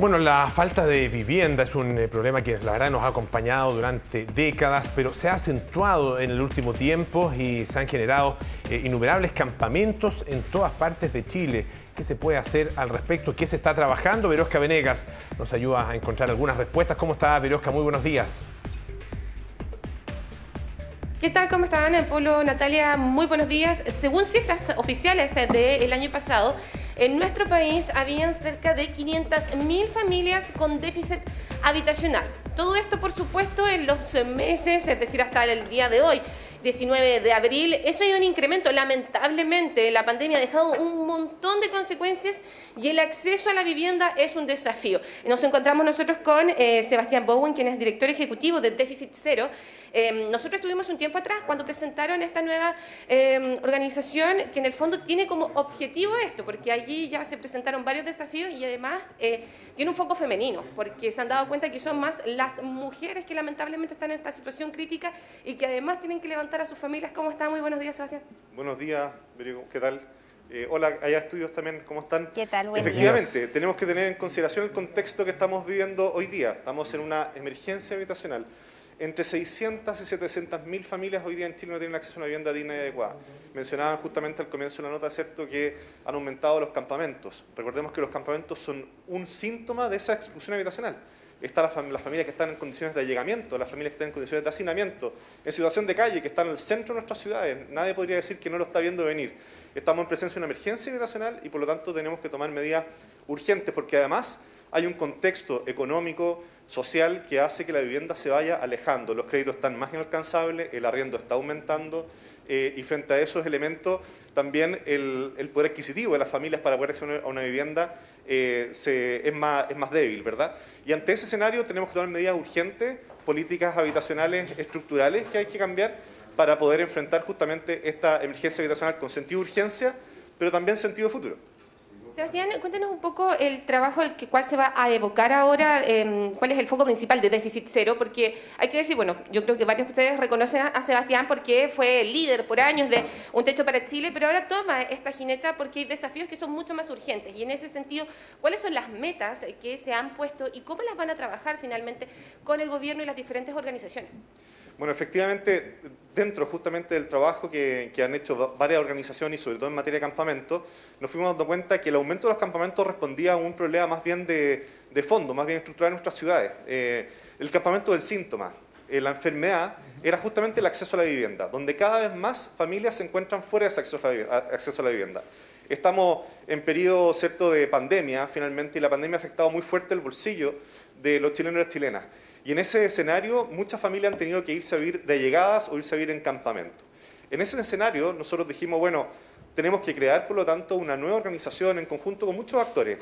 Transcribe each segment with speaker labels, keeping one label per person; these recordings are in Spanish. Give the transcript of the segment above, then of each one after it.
Speaker 1: Bueno, la falta de vivienda es un eh, problema que la verdad nos ha acompañado durante décadas, pero se ha acentuado en el último tiempo y se han generado eh, innumerables campamentos en todas partes de Chile. ¿Qué se puede hacer al respecto? ¿Qué se está trabajando? Verosca Venegas nos ayuda a encontrar algunas respuestas. ¿Cómo está Verosca? Muy buenos días.
Speaker 2: ¿Qué tal? ¿Cómo están? Polo, Natalia, muy buenos días. Según cifras oficiales del año pasado, en nuestro país habían cerca de 500.000 familias con déficit habitacional. Todo esto, por supuesto, en los meses, es decir, hasta el día de hoy. 19 de abril. Eso hay un incremento. Lamentablemente, la pandemia ha dejado un montón de consecuencias y el acceso a la vivienda es un desafío. Nos encontramos nosotros con eh, Sebastián Bowen, quien es director ejecutivo de Déficit Cero. Em, nosotros estuvimos un tiempo atrás cuando presentaron esta nueva em, organización que en el fondo tiene como objetivo esto, porque allí ya se presentaron varios desafíos y además eh, tiene un foco femenino, porque se han dado cuenta que son más las mujeres que lamentablemente están en esta situación crítica y que además tienen que levantar a sus familias. ¿Cómo están? Muy buenos días, Sebastián.
Speaker 3: Buenos días, ¿qué tal? Eh, hola, allá estudios también, ¿cómo están?
Speaker 4: ¿Qué tal?
Speaker 3: Efectivamente, tenemos que tener en consideración el contexto que estamos viviendo hoy día. Estamos en una emergencia habitacional entre 600 y 700 mil familias hoy día en Chile no tienen acceso a una vivienda digna y adecuada. Mencionaban justamente al comienzo de la nota, ¿cierto?, que han aumentado los campamentos. Recordemos que los campamentos son un síntoma de esa exclusión habitacional. Están las, familias que están en condiciones de allegamiento, las familias que están en condiciones de hacinamiento, en situación de calle, que están en el centro de nuestras ciudades. Nadie podría decir que no lo está viendo venir. Estamos en presencia de una emergencia habitacional y por lo tanto tenemos que tomar medidas urgentes, porque además hay un contexto económico, social que hace que la vivienda se vaya alejando. Los créditos están más inalcanzables, el arriendo está aumentando eh, y frente a esos elementos también el, poder adquisitivo de las familias para poder acceder a una vivienda eh, es, más, es más débil, ¿verdad? Y ante ese escenario tenemos que tomar medidas urgentes, políticas habitacionales estructurales que hay que cambiar para poder enfrentar justamente esta emergencia habitacional con sentido de urgencia, pero también sentido futuro.
Speaker 2: Sebastián, cuéntenos un poco el trabajo al que cuál se va a evocar ahora, em, cuál es el foco principal de déficit cero, porque hay que decir, bueno, yo creo que varios de ustedes reconocen a Sebastián porque fue líder por años de Un Techo para Chile, pero ahora toma esta jineta porque hay desafíos que son mucho más urgentes. Y en ese sentido, ¿cuáles son las metas que se han puesto y cómo las van a trabajar finalmente con el gobierno y las diferentes organizaciones?
Speaker 3: Bueno, efectivamente, dentro justamente del trabajo que, han hecho varias organizaciones y sobre todo en materia de campamento, nos fuimos dando cuenta que el aumento de los campamentos respondía a un problema más bien de, fondo, más bien estructural en nuestras ciudades. Eh, el campamento del síntoma, eh, la enfermedad, era justamente el acceso a la vivienda, donde cada vez más familias se encuentran fuera de ese acceso a la, acceso a la vivienda. Estamos en periodo cierto de pandemia, finalmente, y la pandemia ha afectado muy fuerte el bolsillo de los chilenos y las chilenas. Y en ese escenario muchas familias han tenido que irse a vivir de llegadas o irse a vivir en campamento. En ese escenario nosotros dijimos, bueno, tenemos que crear, por lo tanto, una nueva organización en conjunto con muchos actores,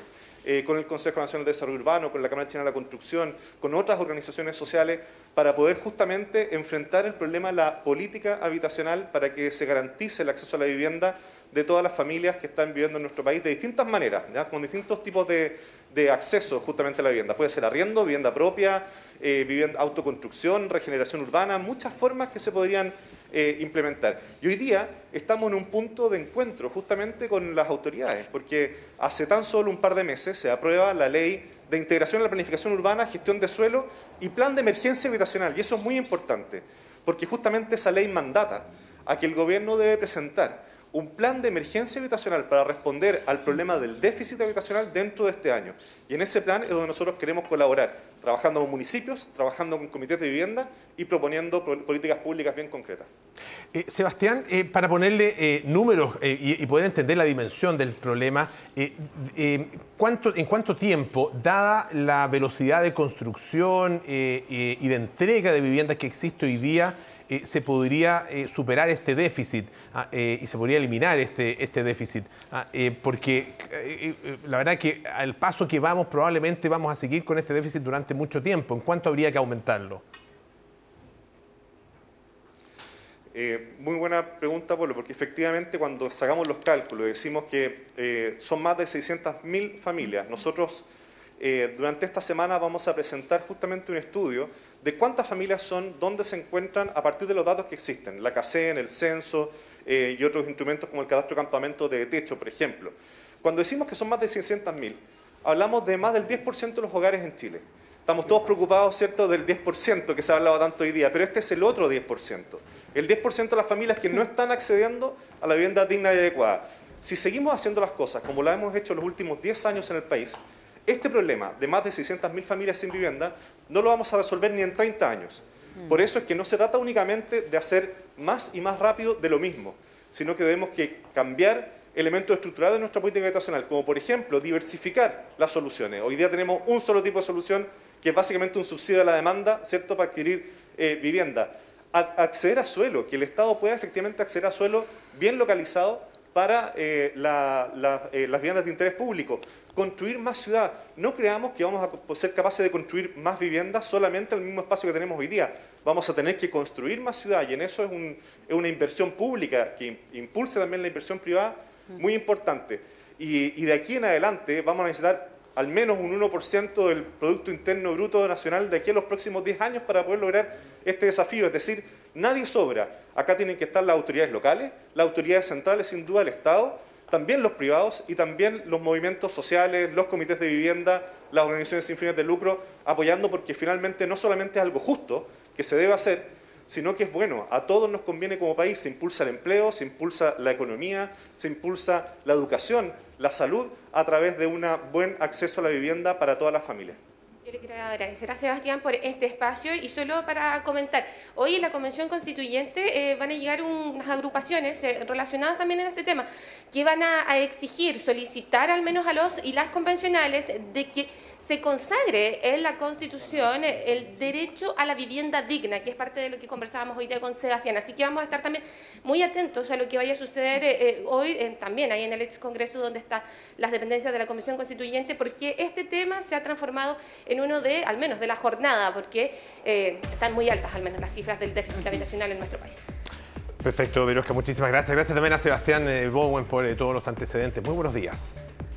Speaker 3: eh, con el Consejo Nacional de Desarrollo Urbano, con la Cámara China de la Construcción, con otras organizaciones sociales, para poder justamente enfrentar el problema de la política habitacional para que se garantice el acceso a la vivienda de todas las familias que están viviendo en nuestro país de distintas maneras, con distintos tipos de, de acceso justamente a la vivienda. Puede ser arriendo, vivienda propia, eh, vivienda, autoconstrucción, regeneración urbana, muchas formas que se podrían eh, implementar. Y hoy día estamos en un punto de encuentro justamente con las autoridades, porque hace tan solo un par de meses se aprueba la ley de integración a la planificación urbana, gestión de suelo y plan de emergencia habitacional. Y eso es muy importante, porque justamente esa ley mandata a que el gobierno debe presentar un plan de emergencia habitacional para responder al problema del déficit habitacional dentro de este año. Y en ese plan es donde nosotros queremos colaborar, trabajando con municipios, trabajando con comités de vivienda y proponiendo políticas públicas bien concretas.
Speaker 1: Eh, Sebastián, eh, para ponerle eh, números y, poder entender la dimensión del problema, ¿cuánto, ¿en cuánto tiempo, dada la velocidad de construcción y de entrega de viviendas que existe hoy día, eh, se podría eh, superar este déficit ah, eh, y se podría eliminar este, este déficit. Ah, porque la verdad que al paso que vamos probablemente vamos a seguir con este déficit durante mucho tiempo. ¿En cuánto habría que aumentarlo?
Speaker 3: muy buena pregunta, Pablo, porque efectivamente cuando sacamos los cálculos decimos que son más de 600.000 familias. Nosotros durante esta semana vamos a presentar justamente un estudio de cuántas familias son, dónde se encuentran a partir de los datos que existen, la CACEN, el censo eh, y otros instrumentos como el cadastro campamento de techo, por ejemplo. Cuando decimos que son más de 600.000, hablamos de más del 10% de los hogares en Chile. Estamos todos preocupados, ¿cierto?, del 10% que se ha hablado tanto hoy día, pero este es el otro 10%. El 10% de las familias que no están accediendo a la vivienda digna y adecuada. Si seguimos haciendo las cosas como lo hemos hecho los últimos 10 años en el país, este problema de más de 600.000 familias sin vivienda no lo vamos a resolver ni en 30 años. Por eso es que no se trata únicamente de hacer más y más rápido de lo mismo, sino que debemos que cambiar elementos estructurales de nuestra política habitacional, como por ejemplo diversificar las soluciones. Hoy día tenemos un solo tipo de solución, que es básicamente un subsidio a la demanda, ¿cierto?, para adquirir eh, vivienda. acceder a suelo, que el Estado pueda efectivamente acceder a suelo bien localizado para eh, eh, las viviendas de interés público. Construir más ciudad. No creamos que vamos a ser capaces de construir más viviendas solamente en el mismo espacio que tenemos hoy día. Vamos a tener que construir más ciudad y en eso es, una inversión pública que impulse también la inversión privada muy importante. Y, de aquí en adelante vamos a necesitar al menos un 1% del Producto Interno Bruto Nacional de aquí a los próximos 10 años para poder lograr este desafío. Es decir, nadie sobra. Acá tienen que estar las autoridades locales, las autoridades centrales, sin duda el Estado, también los privados y también los movimientos sociales, los comités de vivienda, las organizaciones sin fines de lucro, apoyando porque finalmente no solamente es algo justo que se debe hacer, sino que es bueno. A todos nos conviene como país, se impulsa el empleo, se impulsa la economía, se impulsa la educación, la salud, a través de un buen acceso a la vivienda para todas las familias.
Speaker 2: Quiero agradecer a Sebastián por este espacio y solo para comentar, hoy en la Convención Constituyente eh, van a llegar unas agrupaciones eh, relacionadas también en este tema que van a exigir, solicitar al menos a los y las convencionales de que se consagre en la Constitución el derecho a la vivienda digna, que es parte de lo que conversábamos hoy día con Sebastián. Así que vamos a estar también muy atentos a lo que vaya a suceder eh, eh, hoy eh, también ahí en el ex Congreso donde están las dependencias de la Comisión Constituyente, porque este tema se ha transformado en uno de, al menos de la jornada, porque están muy altas al menos las cifras del déficit habitacional en nuestro país.
Speaker 1: Perfecto, Verosca, muchísimas gracias. Gracias también a Sebastián Bowen por todos los antecedentes. Muy buenos días.